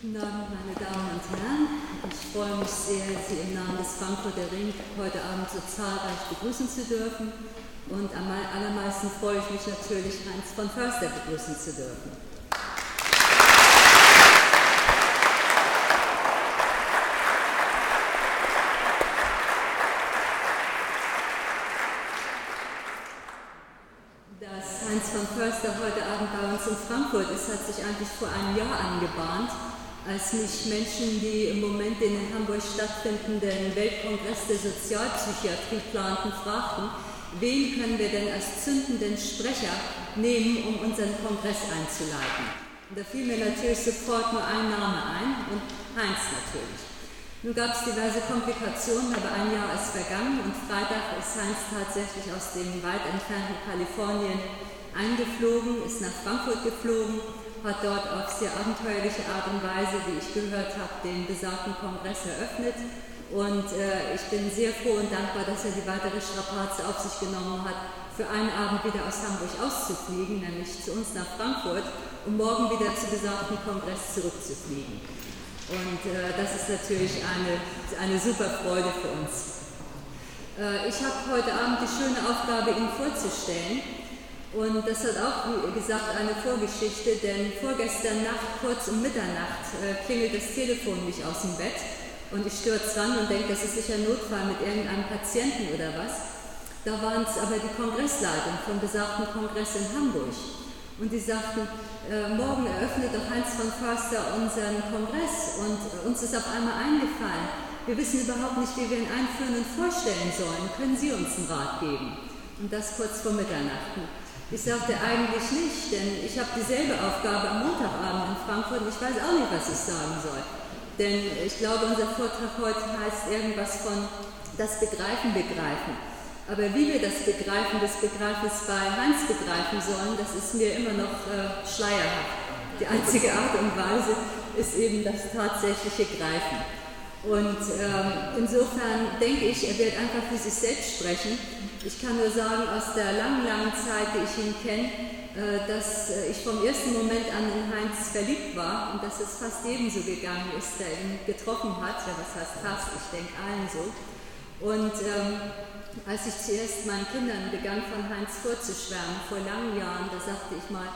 Guten Abend, meine Damen und Herren. Ich freue mich sehr, Sie im Namen des Frankfurter Ring heute Abend so zahlreich begrüßen zu dürfen. Und am allermeisten freue ich mich natürlich, Heinz von Förster begrüßen zu dürfen. Dass Heinz von Förster heute Abend bei uns in Frankfurt ist, hat sich eigentlich vor einem Jahr angebahnt, als mich Menschen, die im Moment in Hamburg stattfindenden Weltkongress der Sozialpsychiatrie planten, fragten, wen können wir denn als zündenden Sprecher nehmen, um unseren Kongress einzuleiten. Da fiel mir natürlich sofort nur ein Name ein und Heinz natürlich. Nun gab es diverse Komplikationen, aber ein Jahr ist vergangen und Freitag ist Heinz tatsächlich aus dem weit entfernten Kalifornien eingeflogen, ist nach Frankfurt geflogen, hat dort auf sehr abenteuerliche Art und Weise, wie ich gehört habe, den besagten Kongress eröffnet. Und äh, ich bin sehr froh und dankbar, dass er die weitere Strapaze auf sich genommen hat, für einen Abend wieder aus Hamburg auszufliegen, nämlich zu uns nach Frankfurt, um morgen wieder zu besagten Kongress zurückzufliegen. Und äh, das ist natürlich eine, eine super Freude für uns. Äh, ich habe heute Abend die schöne Aufgabe, Ihnen vorzustellen. Und das hat auch, wie gesagt, eine Vorgeschichte, denn vorgestern Nacht, kurz um Mitternacht, äh, klingelt das Telefon mich aus dem Bett und ich stürze ran und denke, das ist sicher Notfall mit irgendeinem Patienten oder was. Da waren es aber die Kongressleitung vom besagten Kongress in Hamburg. Und die sagten, äh, morgen eröffnet doch Heinz von Förster unseren Kongress und äh, uns ist auf einmal eingefallen, wir wissen überhaupt nicht, wie wir ihn einführen und vorstellen sollen. Können Sie uns einen Rat geben? Und das kurz vor Mitternacht. Ich sagte eigentlich nicht, denn ich habe dieselbe Aufgabe am Montagabend in Frankfurt und ich weiß auch nicht, was ich sagen soll. Denn ich glaube, unser Vortrag heute heißt irgendwas von das Begreifen begreifen. Aber wie wir das Begreifen des Begreifens bei Heinz begreifen sollen, das ist mir immer noch äh, schleierhaft. Die einzige Art und Weise ist eben das tatsächliche Greifen. Und ähm, insofern denke ich, er wird einfach für sich selbst sprechen. Ich kann nur sagen, aus der langen, langen Zeit, die ich ihn kenne, äh, dass äh, ich vom ersten Moment an in Heinz verliebt war und dass es fast ebenso gegangen ist, der ihn getroffen hat. Ja, was heißt fast? Ich denke allen so. Und ähm, als ich zuerst meinen Kindern begann, von Heinz vorzuschwärmen, vor langen Jahren, da sagte ich mal,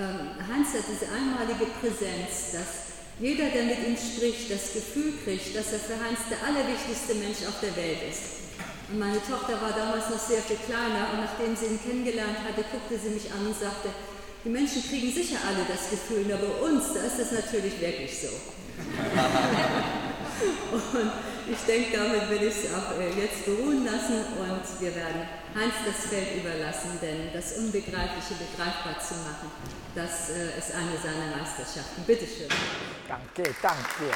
ähm, Heinz hat diese einmalige Präsenz, dass jeder, der mit ihm spricht, das Gefühl kriegt, dass er für Heinz der allerwichtigste Mensch auf der Welt ist. Meine Tochter war damals noch sehr viel kleiner und nachdem sie ihn kennengelernt hatte, guckte sie mich an und sagte, die Menschen kriegen sicher alle das Gefühl, aber bei uns, da ist es natürlich wirklich so. und ich denke, damit will ich es auch äh, jetzt beruhen lassen und wir werden Heinz das Feld überlassen, denn das Unbegreifliche begreifbar zu machen, das äh, ist eine seiner Meisterschaften. Bitte schön. Danke, danke.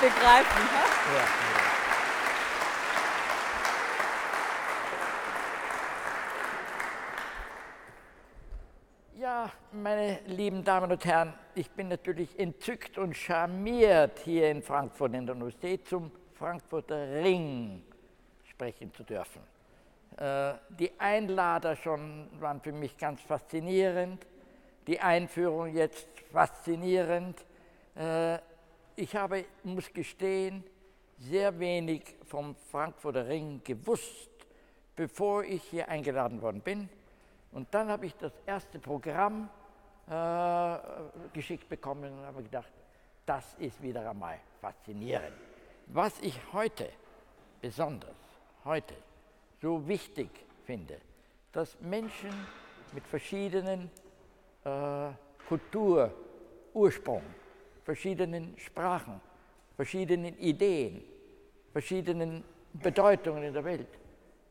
Begreifen? Ja, ja. Ja, meine lieben Damen und Herren, ich bin natürlich entzückt und charmiert, hier in Frankfurt in der Universität zum Frankfurter Ring sprechen zu dürfen. Äh, die Einlader schon waren für mich ganz faszinierend, die Einführung jetzt faszinierend. Äh, ich habe, muss gestehen, sehr wenig vom Frankfurter Ring gewusst, bevor ich hier eingeladen worden bin. Und dann habe ich das erste Programm äh, geschickt bekommen und habe gedacht, das ist wieder einmal faszinierend. Was ich heute besonders, heute so wichtig finde, dass Menschen mit verschiedenen äh, Kultur, Ursprung, verschiedenen Sprachen, verschiedenen Ideen, verschiedenen Bedeutungen in der Welt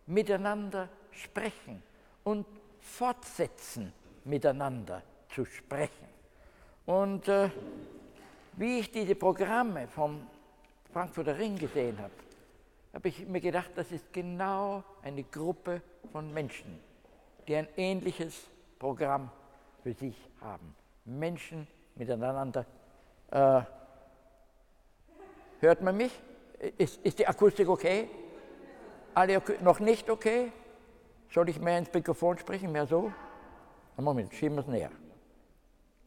miteinander sprechen und fortsetzen, miteinander zu sprechen. Und äh, wie ich diese Programme vom Frankfurter Ring gesehen habe, habe ich mir gedacht, das ist genau eine Gruppe von Menschen, die ein ähnliches Programm für sich haben. Menschen miteinander. Äh, hört man mich? Ist, ist die Akustik okay? Alle noch nicht okay? Soll ich mehr ins Mikrofon sprechen, mehr so? Moment, schieben wir es näher.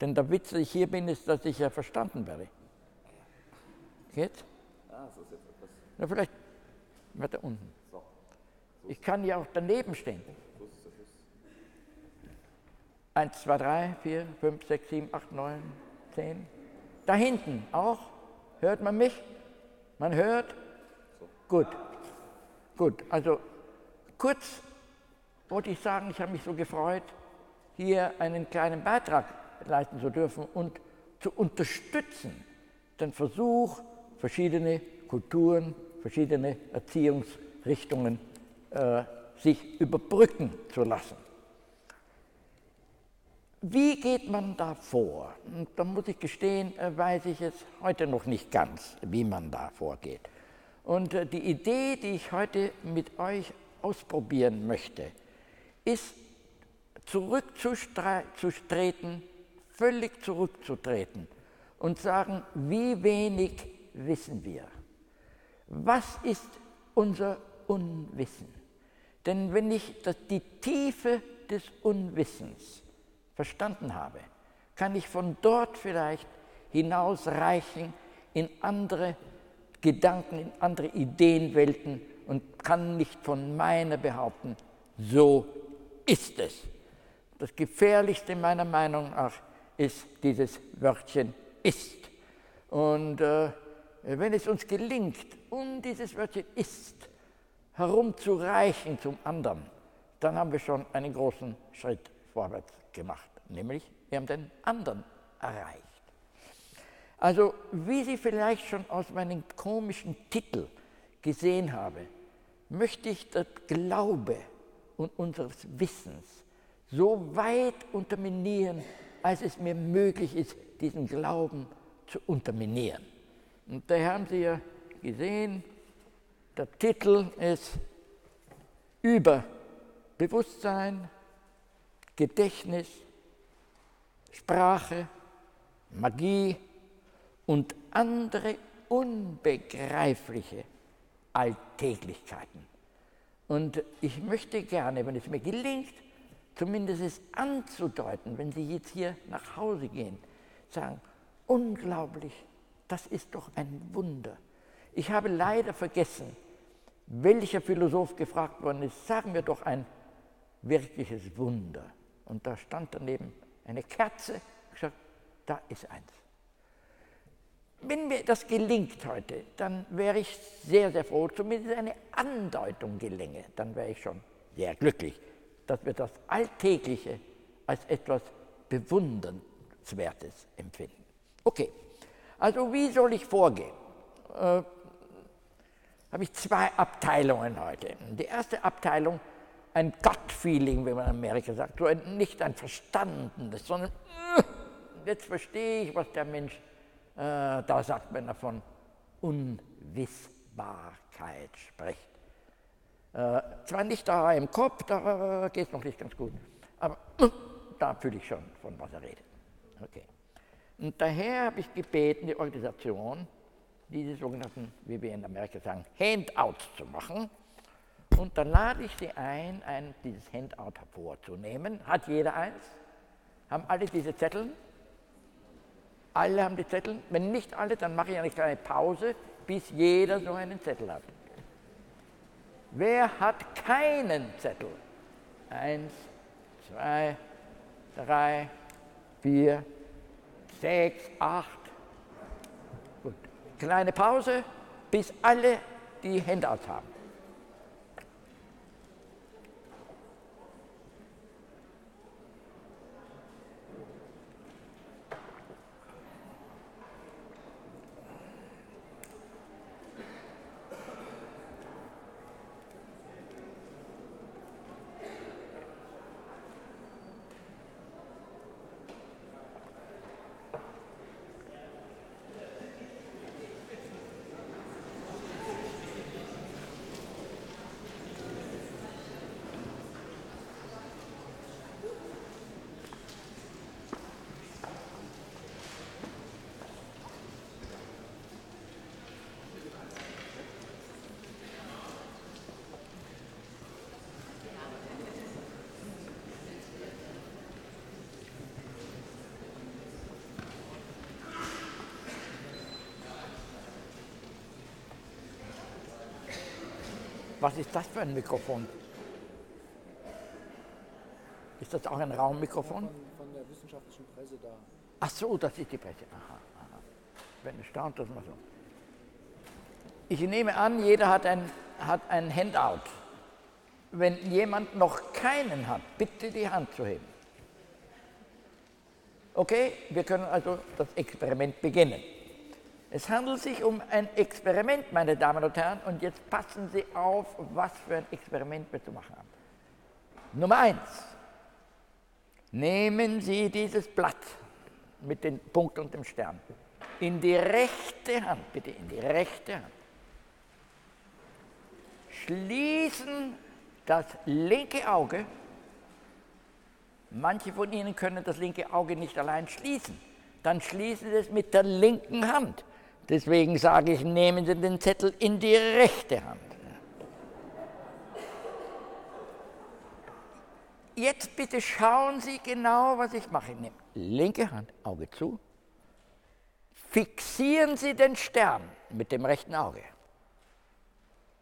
Denn der Witz, dass ich hier bin, ist, dass ich ja verstanden werde. Geht's? Na, vielleicht weiter unten. Ich kann ja auch daneben stehen. 1, 2, 3, 4, 5, 6, 7, 8, 9, 10. Da hinten auch. Hört man mich? Man hört? Gut. Gut. Also kurz wollte ich sagen, ich habe mich so gefreut, hier einen kleinen Beitrag leisten zu dürfen und zu unterstützen, den Versuch, verschiedene Kulturen, verschiedene Erziehungsrichtungen äh, sich überbrücken zu lassen. Wie geht man da vor? Und da muss ich gestehen, äh, weiß ich es heute noch nicht ganz, wie man da vorgeht. Und äh, die Idee, die ich heute mit euch ausprobieren möchte, ist zurückzutreten, völlig zurückzutreten und sagen, wie wenig wissen wir? Was ist unser Unwissen? Denn wenn ich die Tiefe des Unwissens verstanden habe, kann ich von dort vielleicht hinausreichen in andere Gedanken, in andere Ideenwelten und kann nicht von meiner behaupten, so ist es. Das Gefährlichste meiner Meinung nach ist dieses Wörtchen ist. Und äh, wenn es uns gelingt, um dieses Wörtchen ist herumzureichen zum anderen, dann haben wir schon einen großen Schritt vorwärts gemacht, nämlich wir haben den anderen erreicht. Also wie Sie vielleicht schon aus meinem komischen Titel gesehen haben, möchte ich das Glaube und unseres Wissens so weit unterminieren, als es mir möglich ist, diesen Glauben zu unterminieren. Und da haben Sie ja gesehen, der Titel ist über Bewusstsein, Gedächtnis, Sprache, Magie und andere unbegreifliche Alltäglichkeiten. Und ich möchte gerne, wenn es mir gelingt, zumindest es anzudeuten, wenn Sie jetzt hier nach Hause gehen, sagen, unglaublich, das ist doch ein Wunder. Ich habe leider vergessen, welcher Philosoph gefragt worden ist, sagen wir doch ein wirkliches Wunder. Und da stand daneben eine Kerze, ich gesagt, da ist eins. Wenn mir das gelingt heute, dann wäre ich sehr, sehr froh, zumindest eine Andeutung gelänge, dann wäre ich schon sehr glücklich, dass wir das Alltägliche als etwas Bewundernswertes empfinden. Okay, also wie soll ich vorgehen? Äh, habe ich zwei Abteilungen heute. Die erste Abteilung, ein Gut-Feeling, wie man in Amerika sagt, so ein, nicht ein verstandenes, sondern äh, jetzt verstehe ich, was der Mensch äh, da sagt, wenn er von Unwissbarkeit spricht. Äh, zwar nicht da im Kopf, da geht es noch nicht ganz gut, aber äh, da fühle ich schon, von was er redet. Okay. Und daher habe ich gebeten, die Organisation, diese sogenannten, wie wir in Amerika sagen, Handouts zu machen. Und dann lade ich Sie ein, ein dieses Handout hervorzunehmen. Hat jeder eins? Haben alle diese Zettel? Alle haben die Zettel? Wenn nicht alle, dann mache ich eine kleine Pause, bis jeder so einen Zettel hat. Wer hat keinen Zettel? Eins, zwei, drei, vier, sechs, acht. Gut. Kleine Pause, bis alle die Hände aus haben. Ist das für ein Mikrofon? Ist das auch ein Raummikrofon? Von, von der wissenschaftlichen Presse da. Ach so, das ist die Presse. Aha, aha. Ich bin erstaunt, dass man so. Ich nehme an, jeder hat ein, hat ein Handout. Wenn jemand noch keinen hat, bitte die Hand zu heben. Okay, wir können also das Experiment beginnen. Es handelt sich um ein Experiment, meine Damen und Herren, und jetzt passen Sie auf, was für ein Experiment wir zu machen haben. Nummer eins. Nehmen Sie dieses Blatt mit dem Punkt und dem Stern in die rechte Hand, bitte in die rechte Hand. Schließen das linke Auge. Manche von Ihnen können das linke Auge nicht allein schließen. Dann schließen Sie es mit der linken Hand. Deswegen sage ich, nehmen Sie den Zettel in die rechte Hand. Jetzt bitte schauen Sie genau, was ich mache. Ich nehme linke Hand, Auge zu. Fixieren Sie den Stern mit dem rechten Auge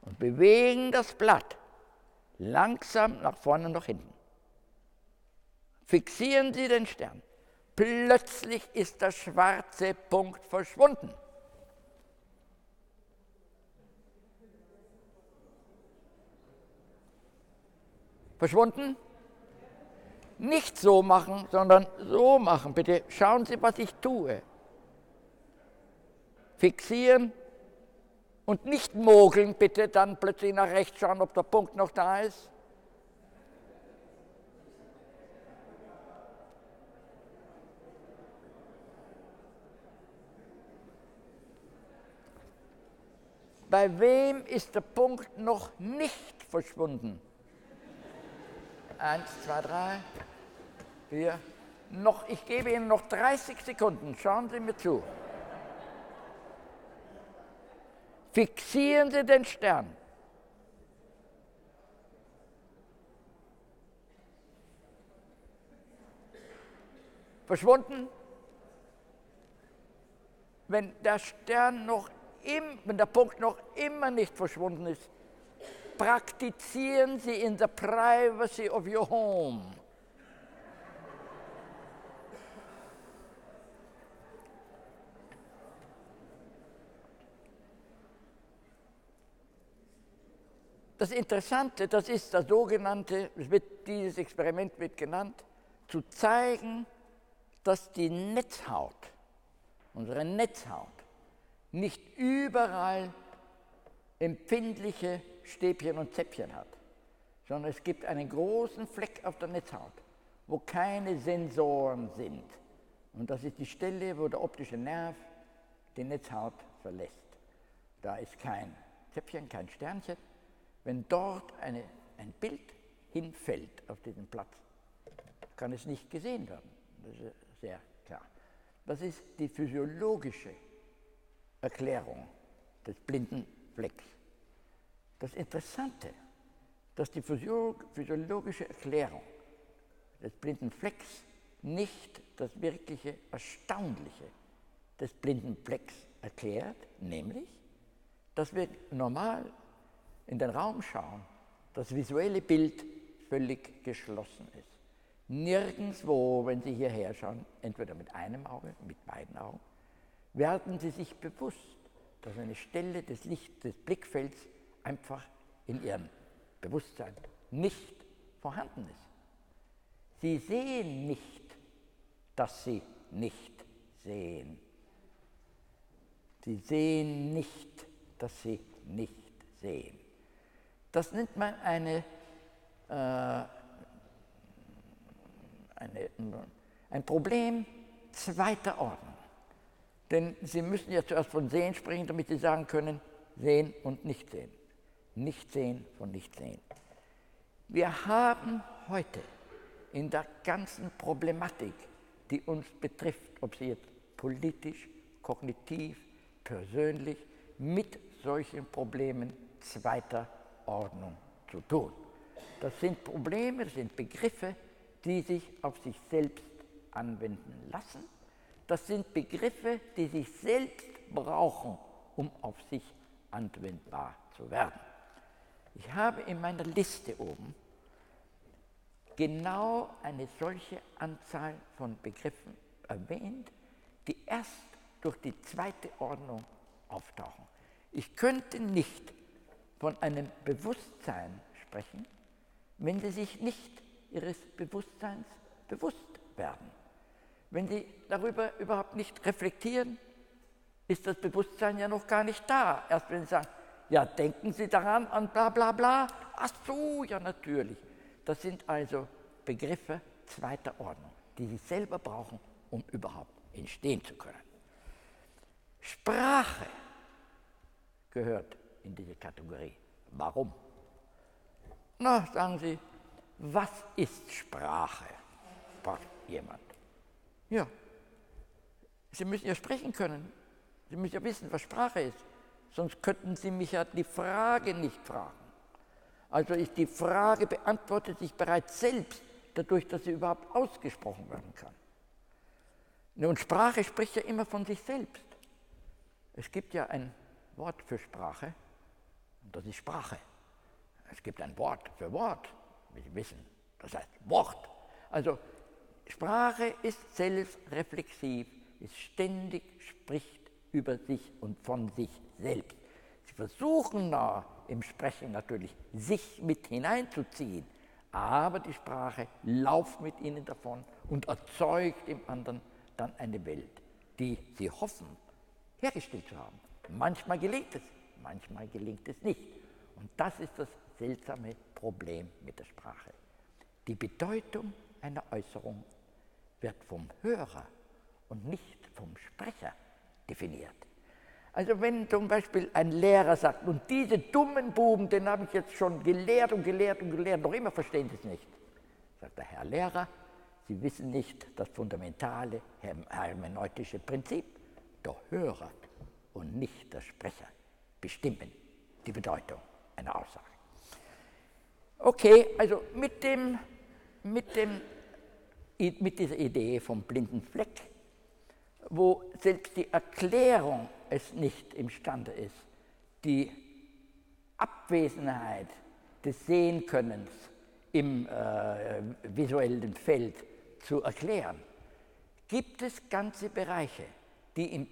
und bewegen das Blatt langsam nach vorne und nach hinten. Fixieren Sie den Stern. Plötzlich ist der schwarze Punkt verschwunden. Verschwunden? Nicht so machen, sondern so machen. Bitte schauen Sie, was ich tue. Fixieren und nicht mogeln, bitte dann plötzlich nach rechts schauen, ob der Punkt noch da ist. Bei wem ist der Punkt noch nicht verschwunden? Eins, zwei, drei, vier. Noch, ich gebe Ihnen noch 30 Sekunden. Schauen Sie mir zu. Fixieren Sie den Stern. Verschwunden? Wenn der Stern noch im, wenn der Punkt noch immer nicht verschwunden ist, praktizieren Sie in the privacy of your home. Das Interessante, das ist das sogenannte, wird, dieses Experiment wird genannt, zu zeigen, dass die Netzhaut, unsere Netzhaut, nicht überall empfindliche Stäbchen und Zäpfchen hat, sondern es gibt einen großen Fleck auf der Netzhaut, wo keine Sensoren sind. Und das ist die Stelle, wo der optische Nerv die Netzhaut verlässt. Da ist kein Zäpfchen, kein Sternchen. Wenn dort eine, ein Bild hinfällt auf diesen Platz, kann es nicht gesehen werden. Das ist sehr klar. Das ist die physiologische Erklärung des blinden Flecks. Das Interessante, dass die physiologische Erklärung des blinden Flecks nicht das wirkliche Erstaunliche des blinden Flecks erklärt, nämlich, dass wir normal in den Raum schauen, das visuelle Bild völlig geschlossen ist. Nirgendwo, wenn Sie hierher schauen, entweder mit einem Auge, mit beiden Augen, werden Sie sich bewusst, dass eine Stelle des Licht, des Blickfelds einfach in ihrem Bewusstsein nicht vorhanden ist. Sie sehen nicht, dass sie nicht sehen. Sie sehen nicht, dass sie nicht sehen. Das nennt man eine, äh, eine, ein Problem zweiter Ordnung. Denn Sie müssen ja zuerst von Sehen sprechen, damit Sie sagen können, sehen und nicht sehen. Nicht sehen von nicht sehen. Wir haben heute in der ganzen Problematik, die uns betrifft, ob sie jetzt politisch, kognitiv, persönlich, mit solchen Problemen zweiter Ordnung zu tun. Das sind Probleme, das sind Begriffe, die sich auf sich selbst anwenden lassen. Das sind Begriffe, die sich selbst brauchen, um auf sich anwendbar zu werden. Ich habe in meiner Liste oben genau eine solche Anzahl von Begriffen erwähnt, die erst durch die zweite Ordnung auftauchen. Ich könnte nicht von einem Bewusstsein sprechen, wenn Sie sich nicht Ihres Bewusstseins bewusst werden. Wenn Sie darüber überhaupt nicht reflektieren, ist das Bewusstsein ja noch gar nicht da. Erst wenn Sie sagen, ja, denken Sie daran an bla bla bla. Ach so, ja natürlich. Das sind also Begriffe zweiter Ordnung, die Sie selber brauchen, um überhaupt entstehen zu können. Sprache gehört in diese Kategorie. Warum? Na, sagen Sie, was ist Sprache? fragt jemand. Ja, Sie müssen ja sprechen können. Sie müssen ja wissen, was Sprache ist. Sonst könnten Sie mich ja die Frage nicht fragen. Also ist die Frage beantwortet sich bereits selbst, dadurch, dass sie überhaupt ausgesprochen werden kann. Nun, Sprache spricht ja immer von sich selbst. Es gibt ja ein Wort für Sprache und das ist Sprache. Es gibt ein Wort für Wort, wie Sie wissen, das heißt Wort. Also Sprache ist selbstreflexiv, ist ständig, spricht über sich und von sich selbst. Sie versuchen da im Sprechen natürlich, sich mit hineinzuziehen, aber die Sprache lauft mit ihnen davon und erzeugt im anderen dann eine Welt, die sie hoffen, hergestellt zu haben. Manchmal gelingt es, manchmal gelingt es nicht. Und das ist das seltsame Problem mit der Sprache. Die Bedeutung einer Äußerung wird vom Hörer und nicht vom Sprecher definiert. Also wenn zum Beispiel ein Lehrer sagt, und diese dummen Buben, den habe ich jetzt schon gelehrt und gelehrt und gelehrt, noch immer verstehen es nicht. Sagt der Herr Lehrer, Sie wissen nicht das fundamentale hermeneutische Prinzip. Der Hörer und nicht der Sprecher bestimmen die Bedeutung einer Aussage. Okay, also mit, dem, mit, dem, mit dieser Idee vom blinden Fleck, wo selbst die Erklärung es nicht imstande ist, die Abwesenheit des Sehenkönnens im äh, visuellen Feld zu erklären, gibt es ganze Bereiche, die im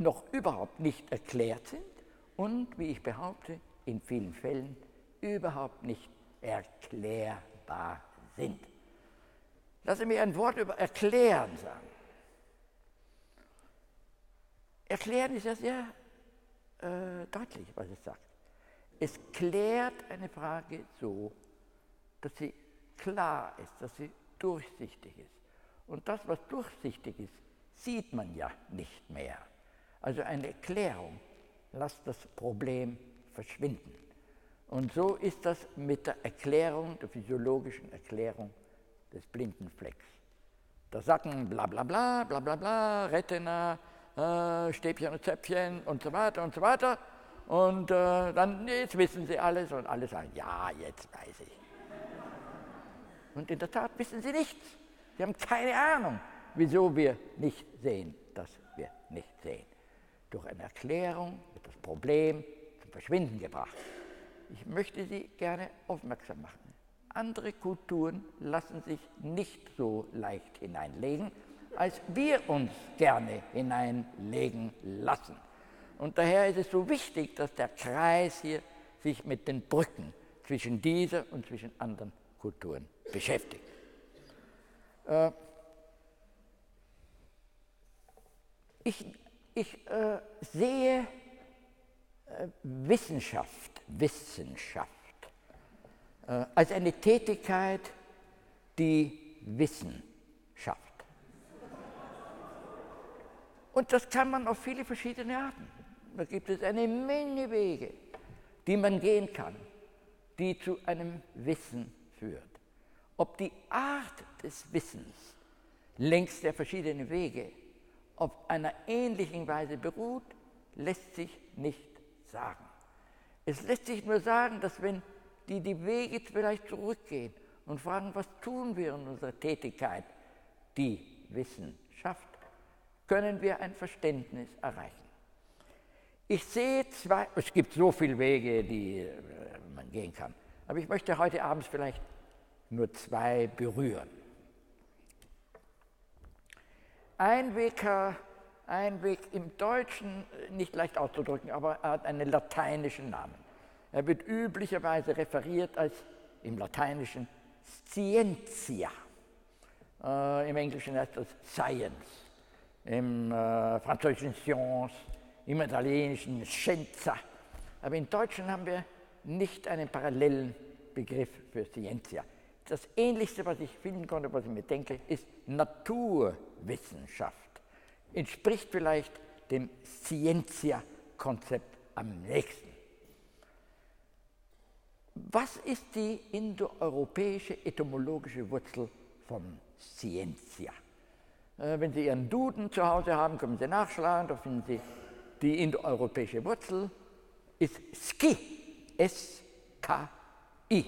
noch überhaupt nicht erklärt sind und, wie ich behaupte, in vielen Fällen überhaupt nicht erklärbar sind. Lassen Sie mir ein Wort über Erklären sagen. Erklären ist ja sehr äh, deutlich, was es sagt. Es klärt eine Frage so, dass sie klar ist, dass sie durchsichtig ist. Und das, was durchsichtig ist, sieht man ja nicht mehr. Also eine Erklärung lässt das Problem verschwinden. Und so ist das mit der Erklärung, der physiologischen Erklärung des Blindenflecks. Da sagen bla bla bla, bla bla bla, Retina, äh, Stäbchen und Zäpfchen und so weiter und so weiter. Und äh, dann, jetzt wissen sie alles und alle sagen, ja, jetzt weiß ich. Und in der Tat wissen sie nichts. Sie haben keine Ahnung, wieso wir nicht sehen, dass wir nicht sehen. Durch eine Erklärung wird das Problem zum Verschwinden gebracht. Ich möchte Sie gerne aufmerksam machen. Andere Kulturen lassen sich nicht so leicht hineinlegen, als wir uns gerne hineinlegen lassen. Und daher ist es so wichtig, dass der Kreis hier sich mit den Brücken zwischen dieser und zwischen anderen Kulturen beschäftigt. Äh, ich ich äh, sehe äh, Wissenschaft, Wissenschaft als eine Tätigkeit, die Wissen schafft. Und das kann man auf viele verschiedene Arten. Da gibt es eine Menge Wege, die man gehen kann, die zu einem Wissen führt. Ob die Art des Wissens längs der verschiedenen Wege auf einer ähnlichen Weise beruht, lässt sich nicht sagen. Es lässt sich nur sagen, dass wenn die die Wege vielleicht zurückgehen und fragen, was tun wir in unserer Tätigkeit, die Wissen schafft, können wir ein Verständnis erreichen. Ich sehe zwei, es gibt so viele Wege, die äh, man gehen kann, aber ich möchte heute Abend vielleicht nur zwei berühren. Ein Weg, ein Weg im Deutschen äh, nicht leicht auszudrücken, aber er hat einen lateinischen Namen. Er wird üblicherweise referiert als im Lateinischen Scientia. Äh, Im Englischen heißt das Science, im äh, Französischen Science, im Italienischen Scienza. Aber im Deutschen haben wir nicht einen parallelen Begriff für Scientia. Das Ähnlichste, was ich finden konnte, was ich mir denke, ist Naturwissenschaft. Entspricht vielleicht dem Scientia-Konzept am nächsten. Was ist die indoeuropäische etymologische Wurzel von Scientia? Äh, wenn Sie Ihren Duden zu Hause haben, können Sie nachschlagen, da finden Sie die indoeuropäische Wurzel, ist Ski, S-K-I.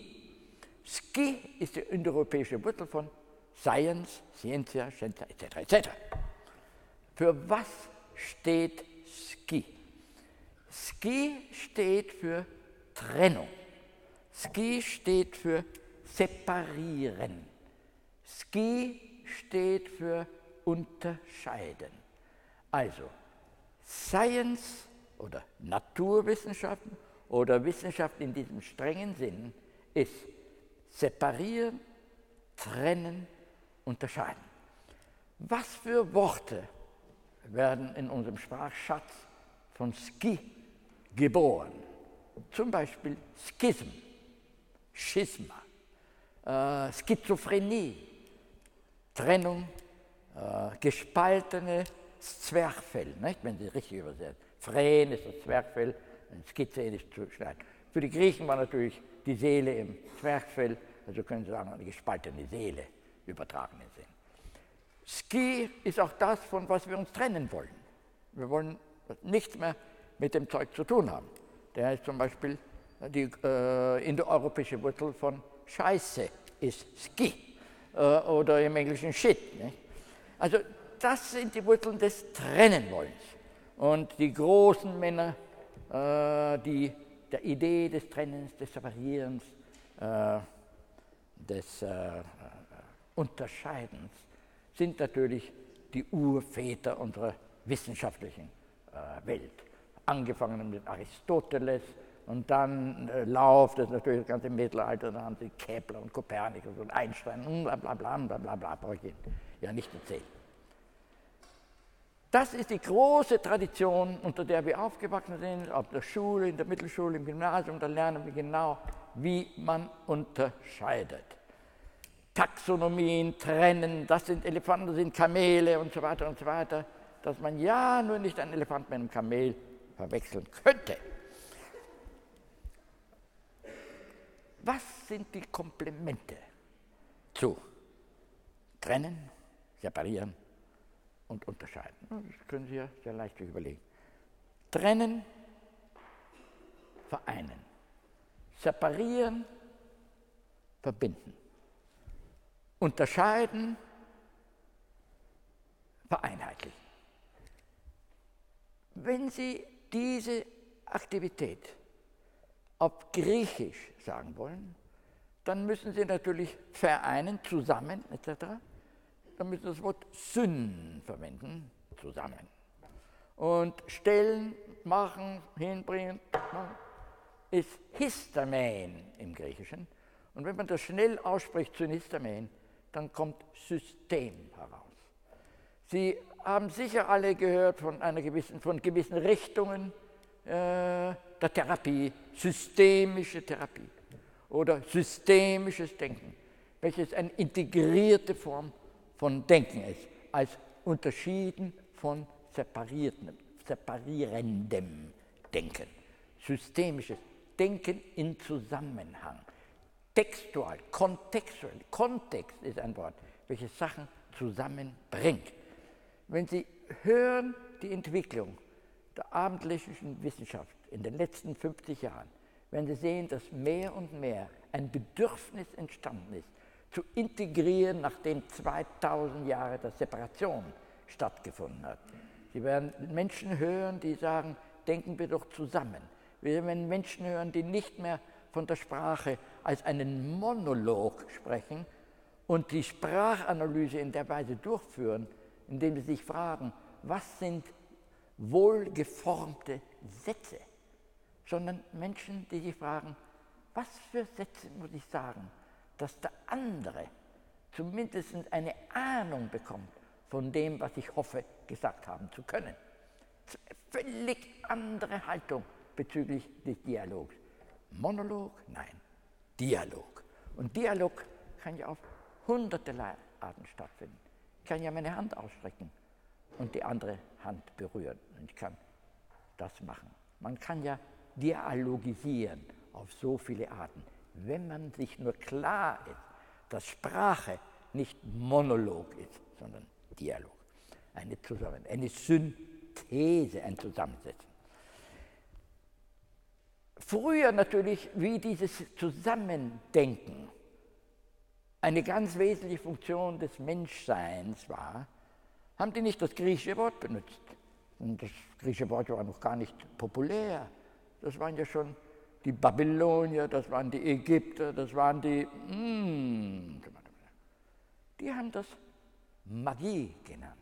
Ski ist die indoeuropäische Wurzel von Science, Scientia, Scientia, etc. etc. Für was steht Ski? Ski steht für Trennung. Ski steht für separieren. Ski steht für unterscheiden. Also Science oder Naturwissenschaften oder Wissenschaft in diesem strengen Sinn ist separieren, trennen, unterscheiden. Was für Worte werden in unserem Sprachschatz von Ski geboren? Zum Beispiel Schism, Schisma, äh, Schizophrenie, Trennung, äh, gespaltene Zwerchfell, nicht? wenn Sie richtig übersetzen. Phren ist das Zwerchfell, ein Skizze ist zu schneiden. Für die Griechen war natürlich die Seele im Zwerchfell, also können Sie sagen, eine gespaltene Seele, übertragenen Sinn. Ski ist auch das, von was wir uns trennen wollen. Wir wollen nichts mehr mit dem Zeug zu tun haben. Der ist zum Beispiel die äh, indoeuropäische Wurzel von Scheiße ist Ski äh, oder im Englischen Shit. Nicht? Also das sind die Wurzeln des Trennenwollens. Und die großen Männer, äh, die der Idee des Trennens, des Separierens, äh, des äh, Unterscheidens, sind natürlich die Urväter unserer wissenschaftlichen äh, Welt. Angefangen mit Aristoteles, und dann äh, läuft es natürlich das ganze Mittelalter, da haben sie Kepler und Kopernikus und Einstein und bla bla bla bla bla bla, brauche ich ja nicht erzählen. Das ist die große Tradition, unter der wir aufgewachsen sind, auf der Schule, in der Mittelschule, im Gymnasium, da lernen wir genau, wie man unterscheidet. Taxonomien trennen, das sind Elefanten, das sind Kamele und so weiter und so weiter, dass man ja nur nicht einen Elefant mit einem Kamel verwechseln könnte. Was sind die Komplemente zu trennen, separieren und unterscheiden? Das können Sie ja sehr leicht überlegen. Trennen, vereinen. Separieren, verbinden. Unterscheiden, vereinheitlichen. Wenn Sie diese Aktivität auf Griechisch sagen wollen, dann müssen Sie natürlich vereinen, zusammen etc. Dann müssen Sie das Wort Syn verwenden, zusammen. Und stellen, machen, hinbringen, machen, ist Histamen im Griechischen. Und wenn man das schnell ausspricht, Synistamen, dann kommt System heraus. Sie haben sicher alle gehört von, einer gewissen, von gewissen Richtungen, der Therapie, systemische Therapie oder systemisches Denken, welches eine integrierte Form von Denken ist, als unterschieden von separierendem, separierendem Denken. Systemisches Denken in Zusammenhang. Textual, kontextual. Kontext ist ein Wort, welches Sachen zusammenbringt. Wenn Sie hören die Entwicklung der abendländischen Wissenschaft in den letzten 50 Jahren, werden Sie sehen, dass mehr und mehr ein Bedürfnis entstanden ist, zu integrieren, nachdem 2000 Jahre der Separation stattgefunden hat. Sie werden Menschen hören, die sagen, denken wir doch zusammen. Wenn Menschen hören, die nicht mehr von der Sprache als einen Monolog sprechen und die Sprachanalyse in der Weise durchführen, indem sie sich fragen, was sind wohlgeformte Sätze, sondern Menschen, die sich fragen, was für Sätze muss ich sagen, dass der andere zumindest eine Ahnung bekommt von dem, was ich hoffe, gesagt haben zu können. Völlig andere Haltung bezüglich des Dialogs. Monolog? Nein, Dialog. Und Dialog kann ja auf hunderte Arten stattfinden. Ich kann ja meine Hand ausstrecken und die andere Hand berühren. Und ich kann das machen. Man kann ja dialogisieren auf so viele Arten, wenn man sich nur klar ist, dass Sprache nicht Monolog ist, sondern Dialog. Eine, Zusammen eine Synthese, ein Zusammensetzen. Früher natürlich, wie dieses Zusammendenken eine ganz wesentliche Funktion des Menschseins war, haben die nicht das griechische Wort benutzt. Und das griechische Wort war noch gar nicht populär. Das waren ja schon die Babylonier, das waren die Ägypter, das waren die... Mm, die haben das Magie genannt.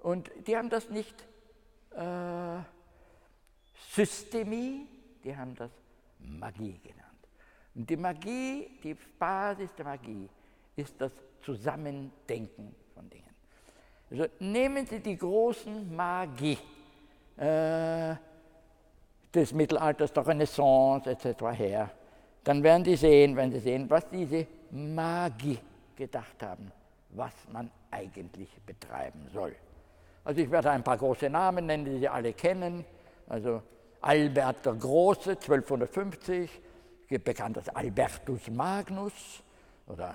Und die haben das nicht äh, Systemie, die haben das Magie genannt. Und die Magie, die Basis der Magie, ist das Zusammendenken von Dingen. Also nehmen Sie die großen Magie äh, des Mittelalters, der Renaissance etc. her, dann werden Sie sehen, wenn Sie sehen, was diese Magie gedacht haben, was man eigentlich betreiben soll. Also ich werde ein paar große Namen nennen, die Sie alle kennen. Also Albert der Große, 1250, bekannt als Albertus Magnus oder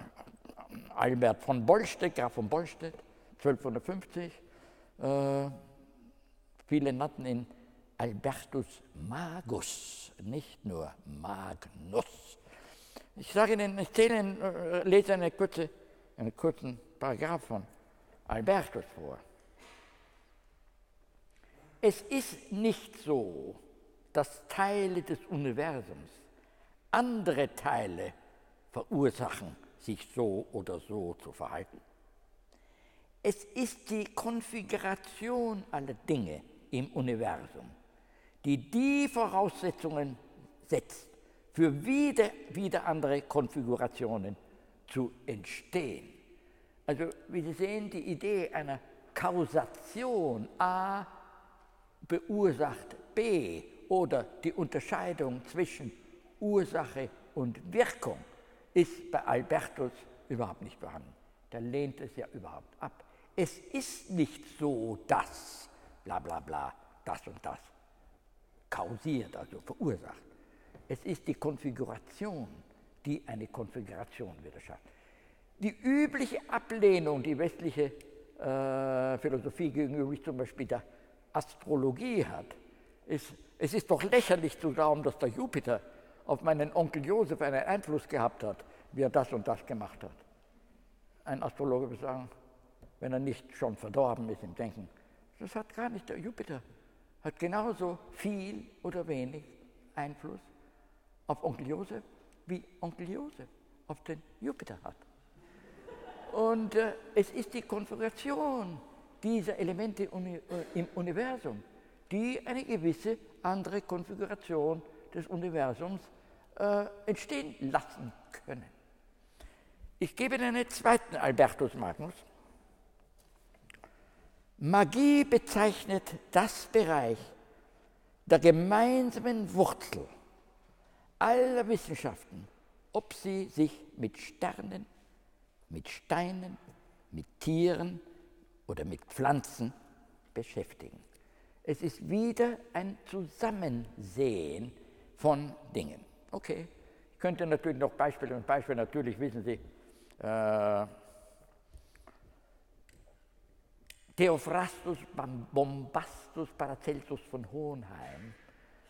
Albert von Bollstedt, Graf von Bollstedt, 1250. Äh, viele nannten ihn Albertus Magus, nicht nur Magnus. Ich sage Ihnen, ich Ihnen, äh, lese eine kurze, einen kurzen Paragraph von Albertus vor. Es ist nicht so, dass Teile des Universums andere Teile verursachen, sich so oder so zu verhalten. Es ist die Konfiguration aller Dinge im Universum, die die Voraussetzungen setzt, für wieder, wieder andere Konfigurationen zu entstehen. Also wie Sie sehen, die Idee einer Kausation A beursacht B oder die Unterscheidung zwischen Ursache und Wirkung ist bei Albertus überhaupt nicht vorhanden. Der lehnt es ja überhaupt ab. Es ist nicht so, dass bla bla bla, das und das kausiert, also verursacht. Es ist die Konfiguration, die eine Konfiguration wieder schafft. Die übliche Ablehnung, die westliche äh, Philosophie gegenüber zum Beispiel der Astrologie hat, ist, es ist doch lächerlich zu glauben, dass der Jupiter auf meinen Onkel Josef einen Einfluss gehabt hat, wie er das und das gemacht hat. Ein Astrologe würde sagen, wenn er nicht schon verdorben ist im Denken, das hat gar nicht der Jupiter, hat genauso viel oder wenig Einfluss auf Onkel Josef, wie Onkel Josef auf den Jupiter hat. Und äh, es ist die Konfiguration dieser Elemente uni im Universum, die eine gewisse andere Konfiguration des Universums äh, entstehen lassen können. Ich gebe Ihnen einen zweiten Albertus Magnus. Magie bezeichnet das Bereich der gemeinsamen Wurzel aller Wissenschaften, ob sie sich mit Sternen, mit Steinen, mit Tieren oder mit Pflanzen beschäftigen. Es ist wieder ein Zusammensehen von Dingen. Okay, ich könnte natürlich noch Beispiele und Beispiele, natürlich wissen Sie, äh, Theophrastus Bombastus Paracelsus von Hohenheim,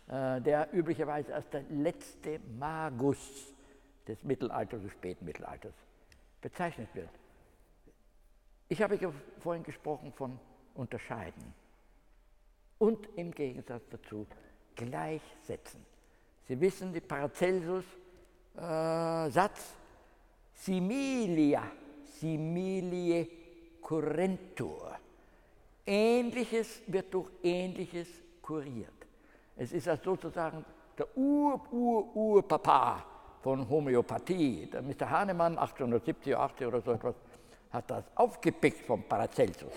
äh, der üblicherweise als der letzte Magus des Mittelalters, des späten Mittelalters bezeichnet wird. Ich habe vorhin gesprochen von Unterscheiden. und im Gegensatz dazu gleichsetzen. Sie wissen, die Paracelsus-Satz, äh, similia, similie currentur. Ähnliches wird durch Ähnliches kuriert. Es ist also sozusagen der Ur-Ur-Ur-Papa von Homöopathie. Der Mr. Hahnemann, 1870, 80 oder so etwas, hat das aufgepickt vom Paracelsus.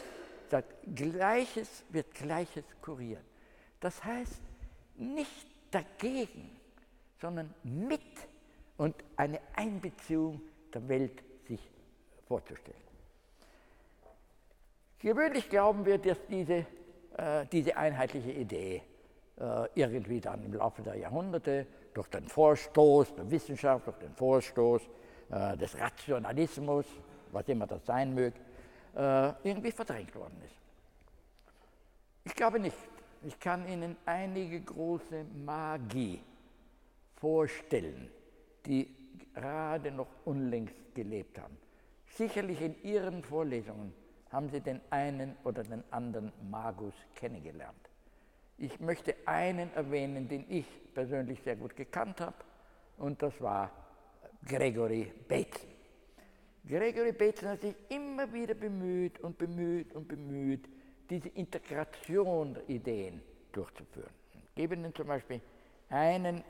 Sagt, Gleiches wird Gleiches kurieren. Das heißt, nicht dagegen, sondern mit und eine Einbeziehung der Welt sich vorzustellen. Gewöhnlich glauben wir, dass diese, äh, diese einheitliche Idee äh, irgendwie dann im Laufe der Jahrhunderte durch den Vorstoß der Wissenschaft, durch den Vorstoß äh, des Rationalismus, was immer das sein möge, äh, irgendwie verdrängt worden ist. Ich glaube nicht. Ich kann Ihnen einige große Magie vorstellen, die gerade noch unlängst gelebt haben. Sicherlich in Ihren Vorlesungen haben Sie den einen oder den anderen Magus kennengelernt. Ich möchte einen erwähnen, den ich persönlich sehr gut gekannt habe, und das war Gregory Bateson. Gregory Bateson hat sich immer wieder bemüht und bemüht und bemüht, diese Integration der Ideen durchzuführen. Ich gebe Ihnen zum Beispiel einen,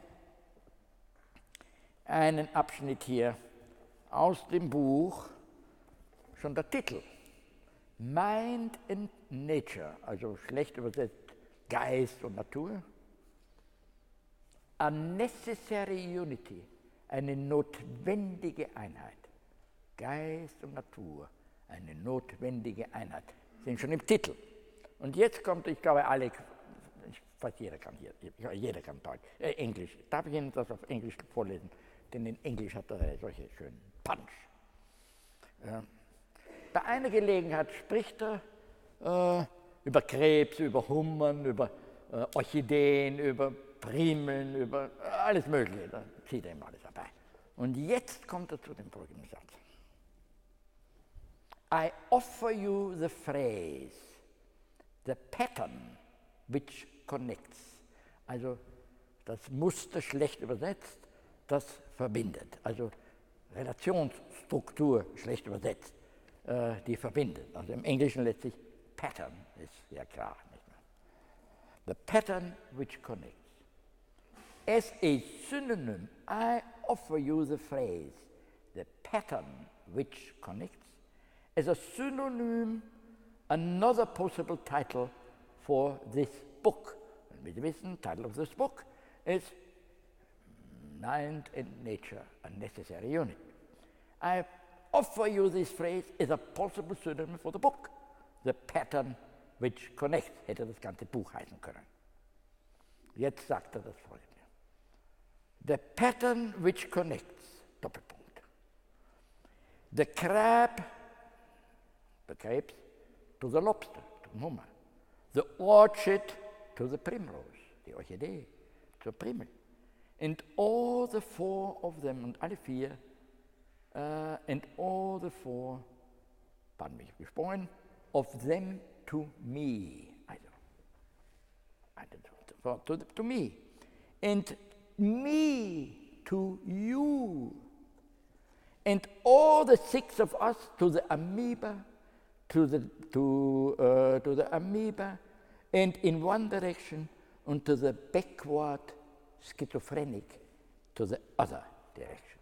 einen Abschnitt hier aus dem Buch, schon der Titel, Mind and Nature, also schlecht übersetzt Geist und Natur. A necessary unity, eine notwendige Einheit. Geist und Natur, eine notwendige Einheit, sind schon im Titel. Und jetzt kommt, ich glaube, alle, fast jeder kann hier, jeder kann Deutsch, äh, Englisch. Darf ich Ihnen das auf Englisch vorlesen? Denn in Englisch hat er solche schönen Punch. Ja. Bei einer Gelegenheit spricht er äh, über Krebs, über Hummern, über äh, Orchideen, über Primeln, über alles Mögliche. Da zieht er ihm alles dabei. Und jetzt kommt er zu dem folgenden Satz. I offer you the phrase, the pattern which connects. Also das Muster schlecht übersetzt, das verbindet. Also Relationsstruktur schlecht übersetzt, Eh, äh, die verbindet. Also im Englischen er letztlich pattern ist ja er klar. Nicht mehr? The pattern which connects. As a synonym, I offer you the phrase, the pattern which connects. As a synonym, another possible title for this book. And we wissen, title of this book is Mind and Nature, a Necessary Unit. I offer you this phrase as a possible synonym for the book. The Pattern which Connects hätte das ganze Buch heißen können. Jetzt sagt er das folgende. The Pattern which Connects, Doppelpunkt. The crab, the Krebs, to the lobster, to Hummer. The orchid to the primrose, die Orchidee, zur Primel. And all the four of them, und alle vier, uh, and all the four, pardon mich, gesprungen, of them to me. Also, to, to me. And me to you. And all the six of us to the amoeba, to the, to, uh, to the amoeba, and in one direction, and to the backward schizophrenic to the other direction.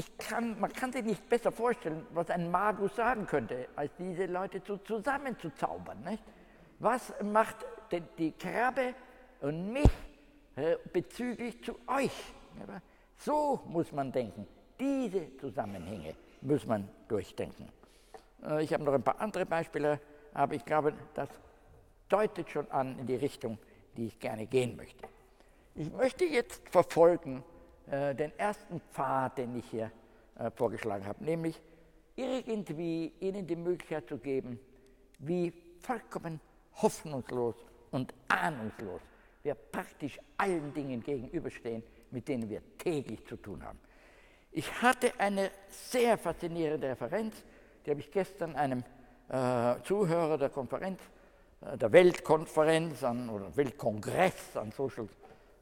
Ich kann, man kann sich nicht besser vorstellen, was ein Magus sagen könnte, als diese Leute so zusammenzuzaubern. Nicht? Was macht denn die Krabbe und mich äh, bezüglich zu euch? So muss man denken. Diese Zusammenhänge muss man durchdenken. Äh, ich habe noch ein paar andere Beispiele, aber ich glaube, das deutet schon an in die Richtung, die ich gerne gehen möchte. Ich möchte jetzt verfolgen, äh, den ersten Pfad, den ich hier äh, vorgeschlagen habe, nämlich irgendwie ihnen die Möglichkeit zu geben, wie vollkommen hoffnungslos und ahnungslos wir praktisch allen Dingen gegenüberstehen, mit denen wir täglich zu tun haben. Ich hatte eine sehr faszinierende Referenz, die habe ich gestern einem äh, Zuhörer der Konferenz, äh, der Weltkonferenz an, oder Weltkongress an Social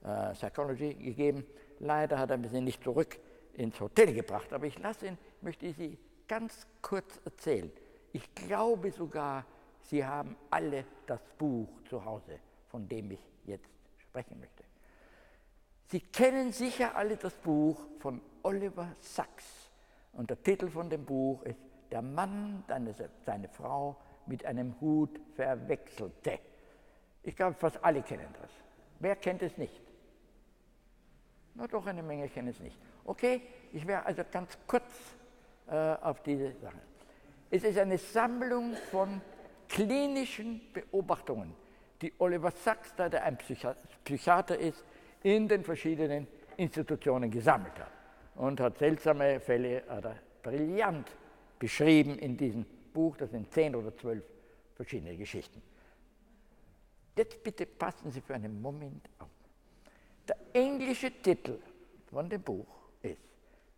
äh, Psychology gegeben. Leider hat er mich nicht zurück ins Hotel gebracht, aber ich lasse ihn, möchte Sie ganz kurz erzählen. Ich glaube sogar, Sie haben alle das Buch zu Hause, von dem ich jetzt sprechen möchte. Sie kennen sicher alle das Buch von Oliver Sacks. Und der Titel von dem Buch ist Der Mann, seine Frau mit einem Hut verwechselte. Ich glaube, fast alle kennen das. Wer kennt es nicht? Na doch, eine Menge kennen es nicht. Okay, ich werde also ganz kurz äh, auf diese Sache. Es ist eine Sammlung von klinischen Beobachtungen, die Oliver Sacks, da der ein Psychiater ist, in den verschiedenen Institutionen gesammelt hat und hat seltsame Fälle oder brillant beschrieben in diesem Buch. Das sind zehn oder zwölf verschiedene Geschichten. Jetzt bitte passen Sie für einen Moment auf. Der englische Titel von dem Buch ist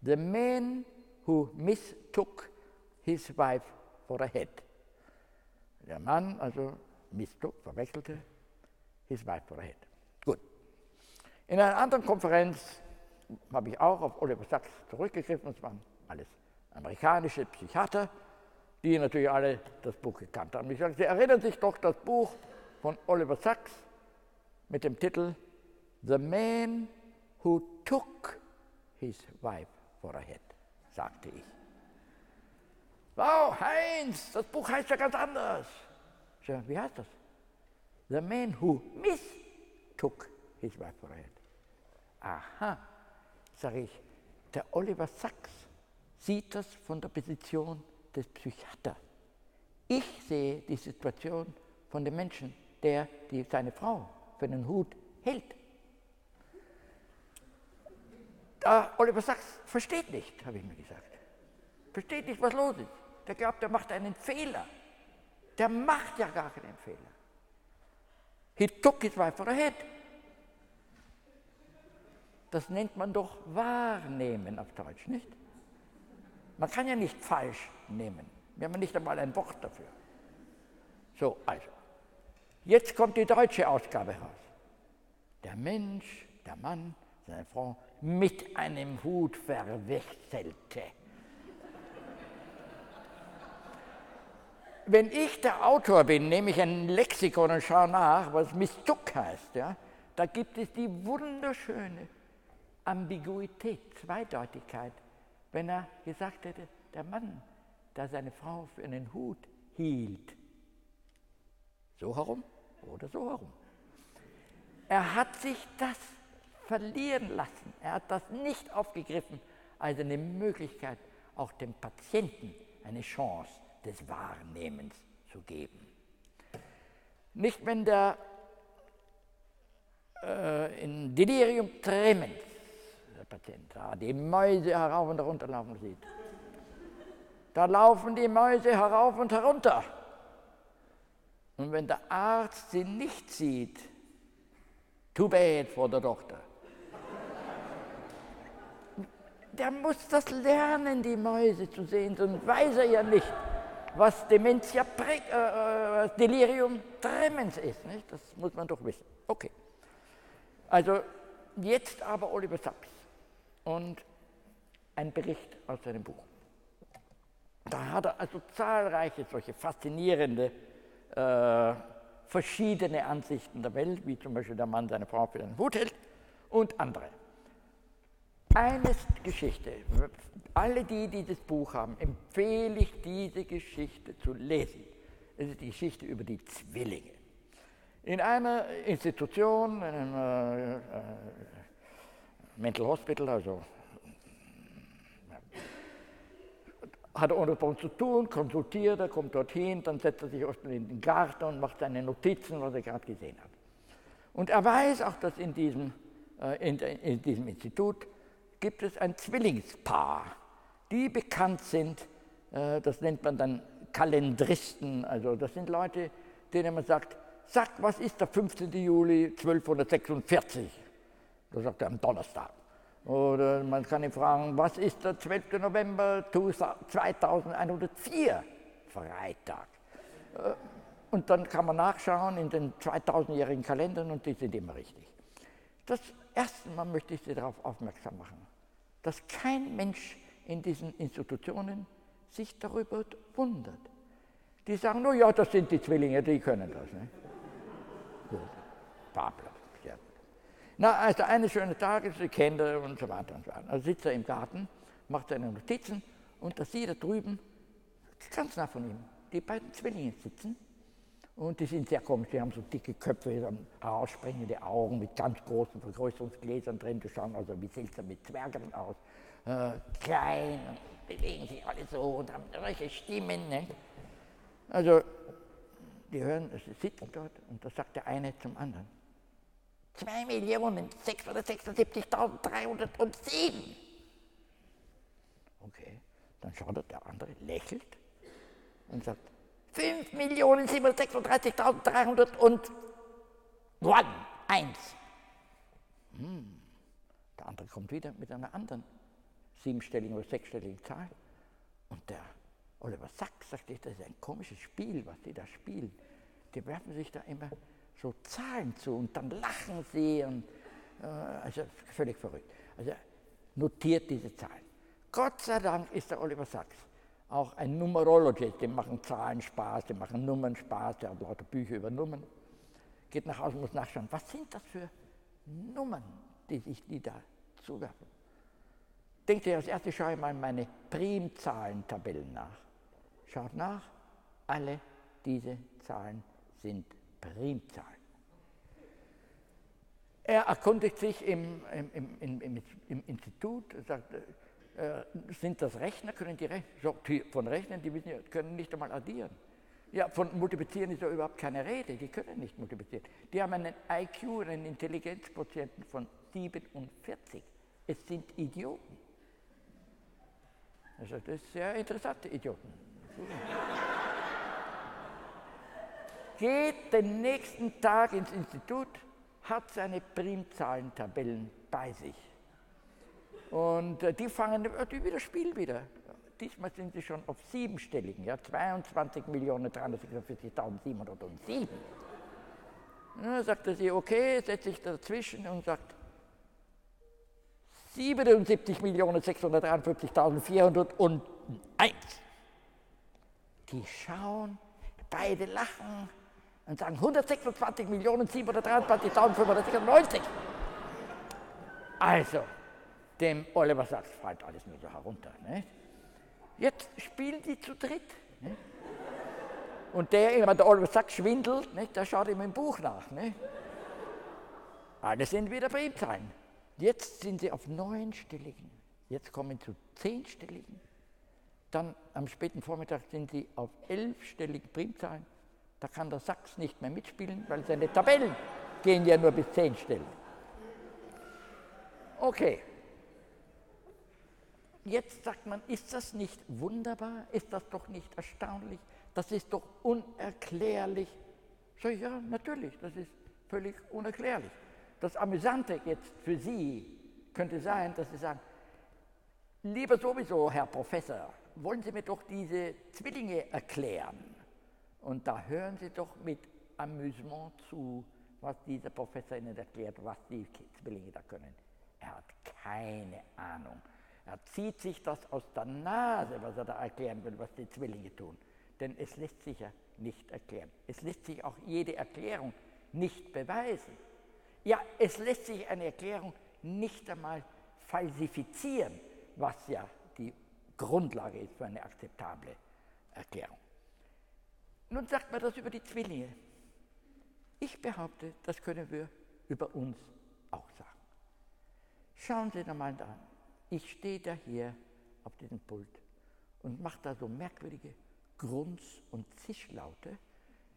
The Man Who Mistook His Wife for a Head. Der Mann also mistook, verwechselte His Wife for a Head. Gut. In einer anderen Konferenz habe ich auch auf Oliver Sacks zurückgegriffen. Es waren alles amerikanische Psychiater, die natürlich alle das Buch gekannt haben. Ich sage, Sie erinnern sich doch das Buch von Oliver Sacks mit dem Titel The Man Who Took His Wife for a Head, sagte ich. Wow, Heinz, das Buch heißt ja ganz anders. Sage, wie heißt das? The Man Who Mistook His Wife for a Head. Aha, sage ich, der Oliver Sachs sieht das von der Position des Psychiaters. Ich sehe die Situation von dem Menschen, der die, seine Frau für einen Hut hält. Der Oliver Sachs versteht nicht, habe ich mir gesagt. Versteht nicht, was los ist. Der glaubt, er macht einen Fehler. Der macht ja gar keinen Fehler. He took his wife for a head. Das nennt man doch wahrnehmen auf Deutsch, nicht? Man kann ja nicht falsch nehmen. Wir haben nicht einmal ein Wort dafür. So, also. Jetzt kommt die deutsche Ausgabe raus. Der Mensch, der Mann, seine Frau mit einem Hut verwechselte. Wenn ich der Autor bin, nehme ich ein Lexikon und schaue nach, was Mistook heißt. Ja? Da gibt es die wunderschöne Ambiguität, Zweideutigkeit, wenn er gesagt hätte, der Mann, der seine Frau für einen Hut hielt. So herum oder so herum. Er hat sich das verlieren lassen. Er hat das nicht aufgegriffen als eine Möglichkeit, auch dem Patienten eine Chance des Wahrnehmens zu geben. Nicht, wenn der äh, in Delirium tremens Patient da die Mäuse herauf und herunter laufen sieht. Da laufen die Mäuse herauf und herunter. Und wenn der Arzt sie nicht sieht, too bad for the doctor. Der muss das lernen, die Mäuse zu sehen, sonst weiß er ja nicht, was Dementia, äh, äh, Delirium tremens ist. Nicht? Das muss man doch wissen. Okay. Also jetzt aber Oliver Sacks und ein Bericht aus seinem Buch. Da hat er also zahlreiche solche faszinierende, äh, verschiedene Ansichten der Welt, wie zum Beispiel der Mann seine Frau für den Hut hält und andere. Eine Geschichte, alle die, die das Buch haben, empfehle ich diese Geschichte zu lesen. Es ist die Geschichte über die Zwillinge. In einer Institution, in einem äh, äh Mental Hospital, also hat er ohne zu tun, konsultiert, er kommt dorthin, dann setzt er sich erstmal in den Garten und macht seine Notizen, was er gerade gesehen hat. Und er weiß auch, dass in diesem, äh, in, in diesem Institut gibt es ein Zwillingspaar, die bekannt sind, äh, das nennt man dann Kalendristen, also das sind Leute, denen man sagt, sag, was ist der 15. Juli 1246? Da sagt er am Donnerstag. Oder man kann ihn fragen, was ist der 12. November 2104? Freitag. Äh, und dann kann man nachschauen in den 2000-jährigen Kalendern und die sind immer richtig. Das erste Mal möchte ich Sie darauf aufmerksam machen, dass kein Mensch in diesen Institutionen sich darüber wundert. Die sagen, no ja, das sind die Zwillinge, die können das. Ne? Gut, Babler. Ja. Na, also eines schönen Tages, die Kinder und so weiter und so weiter. Also sitzt er im Garten, macht seine Notizen und da sieht er drüben, ganz nah von ihm, die beiden Zwillinge sitzen und die sind sehr komisch, die haben so dicke Köpfe, herausspringende Augen mit ganz großen Vergrößerungsgläsern drin, die schauen also wie seltsam mit Zwergen aus, äh, klein, bewegen sich alle so und haben solche Stimmen. Ne? Also, die hören, sie sitzen dort und da sagt der eine zum anderen, 2.676.307. Okay, dann schaut er, der andere lächelt und sagt, 5.736.301. Eins. Hm. Der andere kommt wieder mit einer anderen siebenstelligen oder sechsstelligen Zahl. Und der Oliver Sachs sagt, das ist ein komisches Spiel, was die da spielen. Die werfen sich da immer so Zahlen zu und dann lachen sie und äh, also völlig verrückt. Also notiert diese Zahlen. Gott sei Dank ist der Oliver Sachs auch ein Numerologist, die machen Zahlen Spaß, die machen Nummern Spaß, der hat lauter Bücher über Nummern. Geht nach Hause und muss nachschauen, was sind das für Nummern, die sich die da zuwerfen. Denkt ihr, als erstes schaue ich mal meine Primzahlentabellen nach. Schaut nach, alle diese Zahlen sind Primzahlen. Er erkundigt sich im, im, im, im Institut, sagt, äh, sind das Rechner, können die, die von Rechnern, die können nicht einmal addieren. Ja, von Multiplizieren ist ja überhaupt keine Rede, die können nicht multiplizieren. Die haben einen IQ, einen Intelligenzquotienten von 47. Es sind Idioten. Also das ist sehr interessante Idioten. Geht den nächsten Tag ins Institut, hat seine Primzahlentabellen bei sich. Und äh, die fangen, äh, die wieder spielen wieder. Diesmal sind sie schon auf siebenstelligen, ja, 22.346.707. Dann sagte sie, okay, setze ich dazwischen und sagt 77.653.401. Die schauen, beide lachen und sagen 126.723.590. Also, dem Oliver Sacks fällt alles nur so herunter. Ne? Jetzt spielen die zu dritt. Ne? Und der, immer der Oliver Sacks schwindelt, ne? der schaut immer im Buch nach. Ne? Alle sind wieder Primzahlen. Jetzt sind sie auf neunstelligen. Jetzt kommen sie zu zehnstelligen. Dann am späten Vormittag sind sie auf elfstelligen Primzahlen. Da kann der Sachs nicht mehr mitspielen, weil seine Tabellen gehen ja nur bis zehn Stellen. Okay, Jetzt sagt man, ist das nicht wunderbar? Ist das doch nicht erstaunlich? Das ist doch unerklärlich. So, ja, natürlich, das ist völlig unerklärlich. Das Amüsante jetzt für Sie könnte sein, dass Sie sagen, lieber sowieso, Herr Professor, wollen Sie mir doch diese Zwillinge erklären? Und da hören Sie doch mit Amüsement zu, was dieser Professor Ihnen erklärt, was die Zwillinge da können. Er hat keine Ahnung. Er zieht sich das aus der Nase, was er da erklären will, was die Zwillinge tun. Denn es lässt sich ja nicht erklären. Es lässt sich auch jede Erklärung nicht beweisen. Ja, es lässt sich eine Erklärung nicht einmal falsifizieren, was ja die Grundlage ist für eine akzeptable Erklärung. Nun sagt man das über die Zwillinge. Ich behaupte, das können wir über uns auch sagen. Schauen Sie einmal an, ich stehe da hier auf diesem Pult und mache da so merkwürdige Grunz- und Zischlaute,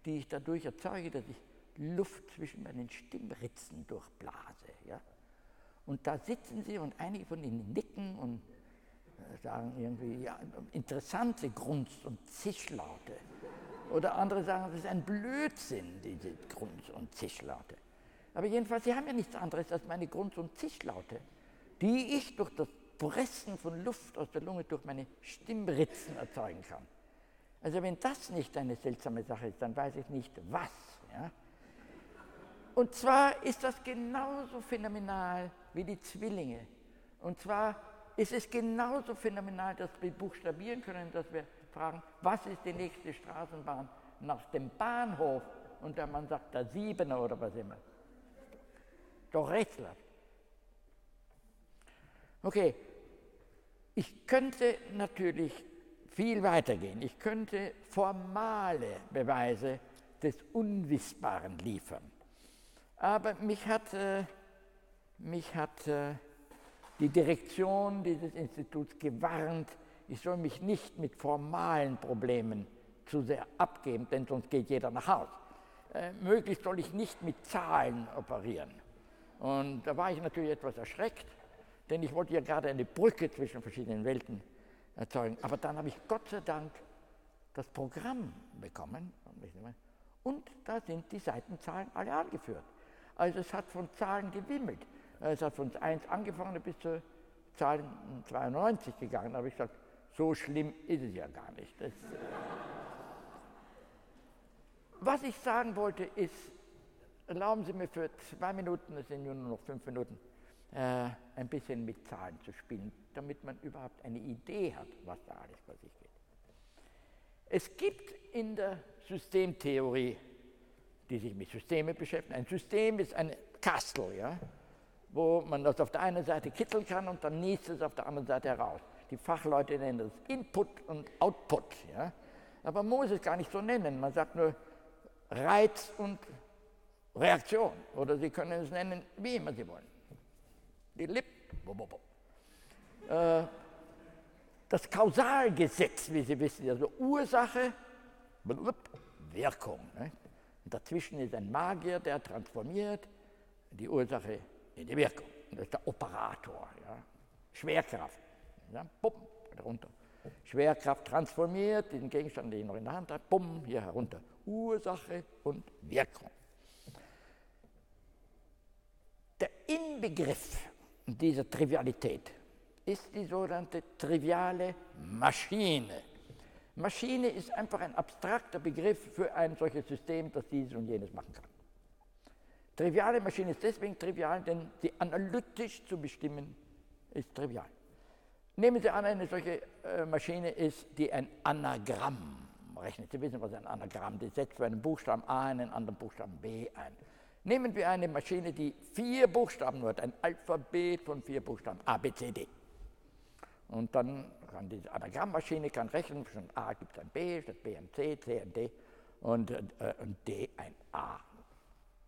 die ich dadurch erzeuge, dass ich Luft zwischen meinen Stimmritzen durchblase. Ja? Und da sitzen sie und einige von ihnen nicken und äh, sagen irgendwie ja, interessante Grunz- und Zischlaute. Oder andere sagen, das ist ein Blödsinn, diese Grunz- und Zischlaute. Aber jedenfalls, sie haben ja nichts anderes als meine Grunz- und Zischlaute, die ich durch das Pressen von Luft aus der Lunge durch meine Stimmritzen erzeugen kann. Also wenn das nicht eine seltsame Sache ist, dann weiß ich nicht was. Ja? Und zwar ist das genauso phänomenal wie die Zwillinge. Und zwar ist es genauso phänomenal, dass wir buchstabieren können, dass wir fragen, was ist die nächste Straßenbahn nach dem Bahnhof? Und der Mann sagt, der Siebener oder was immer. Doch rätselhaft. Okay, ich könnte natürlich viel weitergehen. Ich könnte formale Beweise des Unwissbaren liefern. Aber mich hat, äh, mich hat äh, die Direktion dieses Instituts gewarnt, ich soll mich nicht mit formalen Problemen zu sehr abgeben, denn sonst geht jeder nach Hause. Äh, möglichst soll ich nicht mit Zahlen operieren. Und da war ich natürlich etwas erschreckt, denn ich wollte ja gerade eine Brücke zwischen verschiedenen Welten erzeugen. Aber dann habe ich Gott sei Dank das Programm bekommen und da sind die Seitenzahlen alle angeführt. Also es hat von Zahlen gewimmelt. Es hat von 1 angefangen bis zur Zahl 92 gegangen. Da habe ich gesagt, so schlimm ist es ja gar nicht. Das, was ich sagen wollte ist, erlauben Sie mir für zwei Minuten, es sind nur noch fünf Minuten, äh, ein bisschen mit Zahlen zu spielen, damit man überhaupt eine Idee hat, was da alles vor sich geht. Es gibt in der Systemtheorie, die sich mit Systemen beschäftigt, ein System ist ein Kastel, ja, wo man das auf der einen Seite kitzeln kann und dann niest es auf der anderen Seite heraus. Die Fachleute nennen das Input und Output. Ja. Aber man muss es gar nicht so nennen. Man sagt nur Reiz und Reaktion. Oder Sie können es nennen, wie immer Sie wollen die Lippen. Äh, das Kausalgesetz, wie Sie wissen, also Ursache, Wirkung. Ne? dazwischen ist ein Magier, der transformiert die Ursache in die Wirkung. Das ist der Operator. Ja? Schwerkraft. Ja? Bumm, darunter. Schwerkraft transformiert diesen Gegenstand, den ich noch in der Hand habe, bumm, hier herunter. Ursache und Wirkung. Der Inbegriff dieser Trivialität ist die sogenannte triviale Maschine. Maschine ist einfach ein abstrakter Begriff für ein solches System, das dieses und jenes machen kann. Triviale Maschine ist deswegen trivial, denn sie analytisch zu bestimmen ist trivial. Nehmen Sie an, eine solche äh, Maschine ist, die ein Anagramm rechnet. Sie wissen, was ein Anagramm ist. Sie setzt für einen Buchstaben A einen anderen Buchstaben B ein. Nehmen wir eine Maschine, die vier Buchstaben nur hat, ein Alphabet von vier Buchstaben, A, B, C, D. Und dann kann diese Anagrammmaschine kann rechnen, von A gibt es ein B, statt B ein C, C ein D und, äh, und D ein A.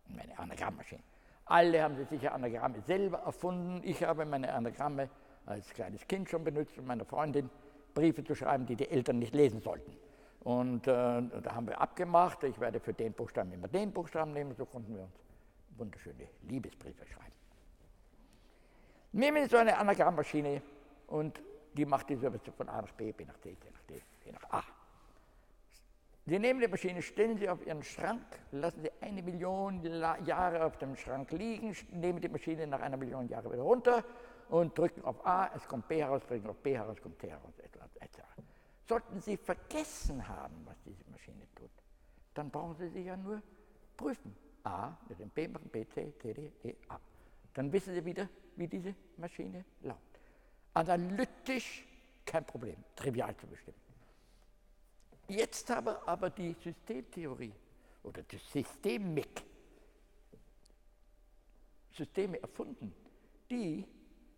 Meine Anagrammmaschine. Alle haben sie sicher Anagramme selber erfunden. Ich habe meine Anagramme als kleines Kind schon benutzt, um meiner Freundin Briefe zu schreiben, die die Eltern nicht lesen sollten. Und äh, da haben wir abgemacht, ich werde für den Buchstaben immer den Buchstaben nehmen, so konnten wir uns wunderschöne Liebesbriefe schreiben. Nehmen Sie so eine Anagrammmaschine und die macht die Übersetzung von A nach B, B nach C, C nach D, C nach A. Sie nehmen die Maschine, stellen sie auf Ihren Schrank, lassen sie eine Million Jahre auf dem Schrank liegen, nehmen die Maschine nach einer Million Jahre wieder runter und drücken auf A, es kommt B heraus, drücken auf B heraus, kommt C heraus, etc. Sollten Sie vergessen haben, was diese Maschine tut, dann brauchen Sie sie ja nur prüfen. A mit dem B machen, B, C, C, D, E, A. Dann wissen Sie wieder, wie diese Maschine lautet. Analytisch kein Problem, trivial zu bestimmen. Jetzt habe aber die Systemtheorie oder die Systemik Systeme erfunden, die,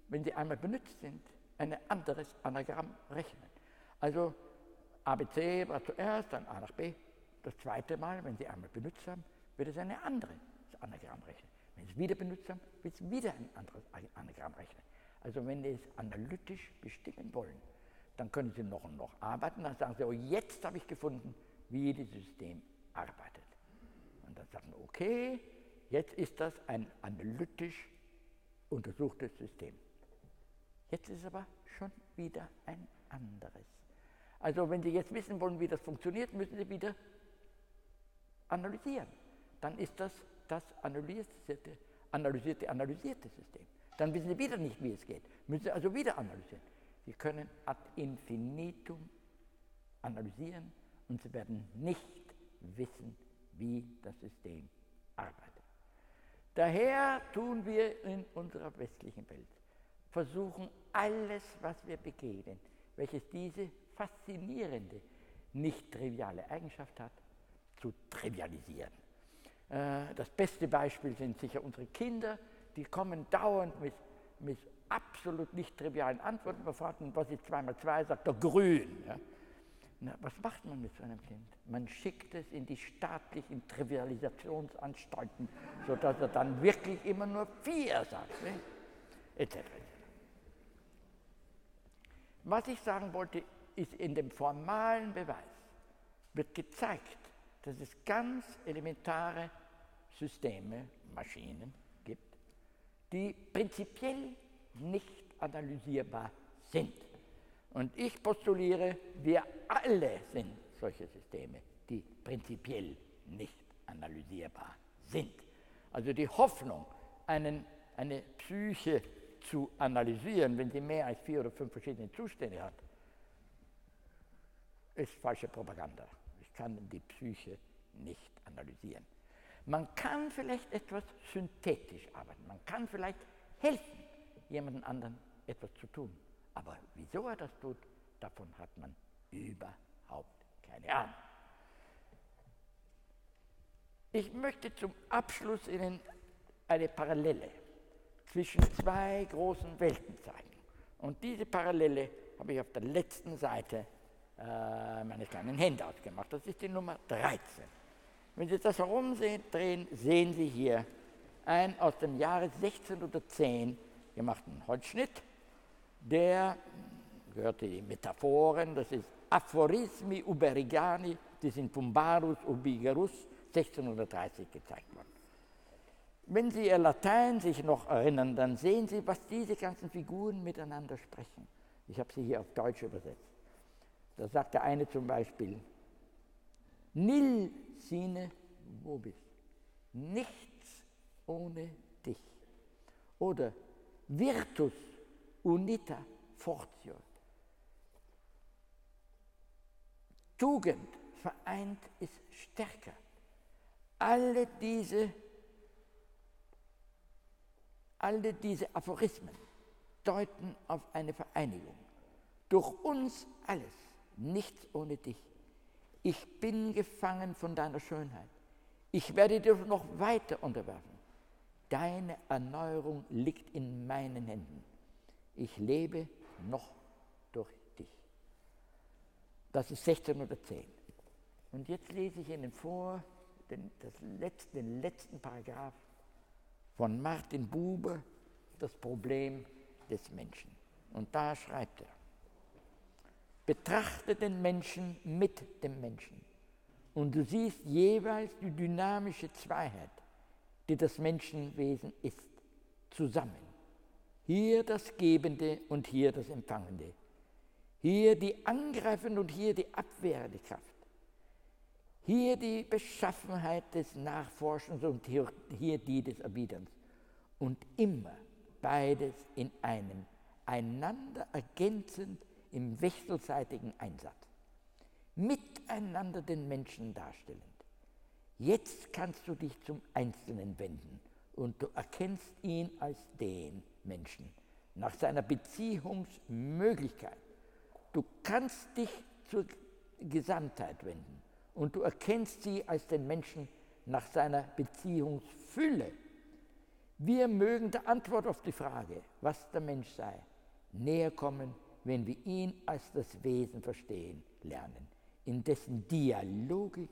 wenn sie einmal benutzt sind, ein anderes Anagramm rechnen. Also ABC war zuerst, dann A nach B. Das zweite Mal, wenn Sie einmal benutzt haben, wird es eine andere Anagramm rechnen. Wenn Sie es wieder benutzt haben, wird es wieder ein anderes Anagramm rechnen. Also wenn Sie es analytisch bestimmen wollen, dann können Sie noch und noch arbeiten. Dann sagen Sie, oh, jetzt habe ich gefunden, wie das System arbeitet. Und dann sagen Sie, okay, jetzt ist das ein analytisch untersuchtes System. Jetzt ist es aber schon wieder ein anderes. Also wenn Sie jetzt wissen wollen, wie das funktioniert, müssen Sie wieder analysieren dann ist das das analysierte, analysierte, analysierte System. Dann wissen Sie wieder nicht, wie es geht. Müssen Sie also wieder analysieren. Sie können ad infinitum analysieren, und sie werden nicht wissen, wie das System arbeitet. Daher tun wir in unserer westlichen Welt, versuchen alles, was wir begegnen, welches diese faszinierende, nicht triviale Eigenschaft hat, zu trivialisieren. Äh, das beste Beispiel sind sicher unsere Kinder, die kommen dauernd mit, mit absolut nicht trivialen Antworten. Wir fragen, was ist 2 mal 2, sagt er grün. Ja? Na, was macht man mit so einem Kind? Man schickt es in die staatlichen Trivialisationsanstalten, sodass er dann wirklich immer nur vier sagt, ne? etc. Was ich sagen wollte, ist in dem formalen Beweis wird gezeigt, dass es ganz elementare Systeme, Maschinen gibt, die prinzipiell nicht analysierbar sind. Und ich postuliere, wir alle sind solche Systeme, die prinzipiell nicht analysierbar sind. Also die Hoffnung, einen, eine Psyche zu analysieren, wenn sie mehr als vier oder fünf verschiedene Zustände hat, ist falsche Propaganda. Ich kann die Psyche nicht analysieren. Man kann vielleicht etwas synthetisch arbeiten, man kann vielleicht helfen, jemanden anderen etwas zu tun. Aber wieso er das tut, davon hat man überhaupt keine Ahnung. Ich möchte zum Abschluss Ihnen eine Parallele zwischen zwei großen Welten zeigen. Und diese Parallele habe ich auf der letzten Seite äh, meines kleinen Handouts gemacht. Das ist die Nummer 13. Wenn Sie das herumdrehen, sehen Sie hier einen aus dem Jahre 1610 gemachten Holzschnitt der gehörte die Metaphoren, das ist Aphorismi Uberigani, die sind von Barus Ubigerus 1630 gezeigt worden. Wenn Sie Ihr Latein sich noch erinnern, dann sehen Sie, was diese ganzen Figuren miteinander sprechen. Ich habe sie hier auf Deutsch übersetzt. Da sagt der eine zum Beispiel, Nil sine vobis, nichts ohne dich. Oder Virtus unita fortio. Tugend vereint ist stärker. Alle diese, alle diese Aphorismen deuten auf eine Vereinigung. Durch uns alles, nichts ohne dich. Ich bin gefangen von deiner Schönheit. Ich werde dir noch weiter unterwerfen. Deine Erneuerung liegt in meinen Händen ich lebe noch durch dich. Das ist 1610. Und jetzt lese ich Ihnen vor den, letzte, den letzten Paragraph von Martin Buber, das Problem des Menschen. Und da schreibt er, betrachte den Menschen mit dem Menschen und du siehst jeweils die dynamische Zweiheit, die das Menschenwesen ist, zusammen. Hier das Gebende und hier das Empfangende. Hier die angreifende und hier die abwehrende Kraft. Hier die Beschaffenheit des Nachforschens und hier, die des Erwiderns. Und immer beides in einem, einander ergänzend im wechselseitigen Einsatz. Miteinander den Menschen darstellend. Jetzt kannst du dich zum Einzelnen wenden und du erkennst ihn als den Menschen, nach seiner Beziehungsmöglichkeit. Du kannst dich zur Gesamtheit wenden und du erkennst sie als den Menschen nach seiner Beziehungsfülle. Wir mögen der Antwort auf die Frage, was der Mensch sei, näher kommen, wenn wir ihn als das Wesen verstehen lernen, in dessen Dialogik,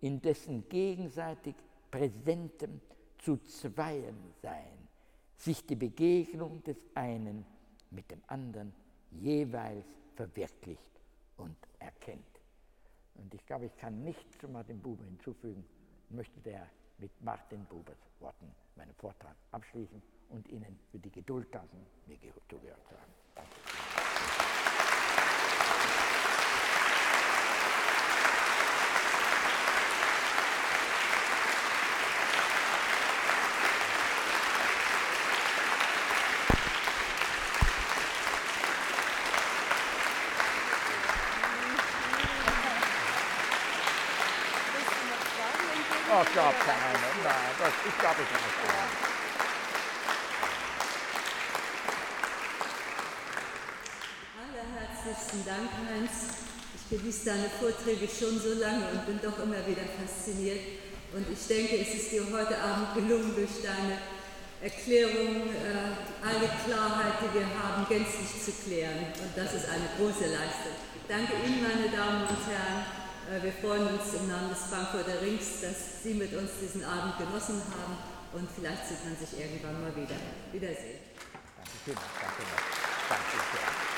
in dessen gegenseitig präsentem zu zweien sein, sich die Begegnung des einen mit dem anderen jeweils verwirklicht und erkennt. Und ich glaube, ich kann nicht zu Martin Buber hinzufügen, möchte der mit Martin Bubers Worten meinen Vortrag abschließen und Ihnen für die Geduld danken, mir zugehört zu haben. Danke. Oh, glaubt keiner. Nein, das, ich glaube es nicht. Allerherzlichsten Dank, Heinz. Genieße deine Vorträge schon so lange und bin doch immer wieder fasziniert. Und ich denke, es ist dir heute Abend gelungen, durch deine Erklärung äh, alle Klarheit, die wir haben, gänzlich zu klären. Und das ist eine große Leistung. Danke Ihnen, meine Damen und Herren. Äh, wir freuen uns im Namen des Frankfurter Rings, dass Sie mit uns diesen Abend genossen haben. Und vielleicht sieht man sich irgendwann mal wieder. Wiedersehen. Danke schön. Danke. Danke.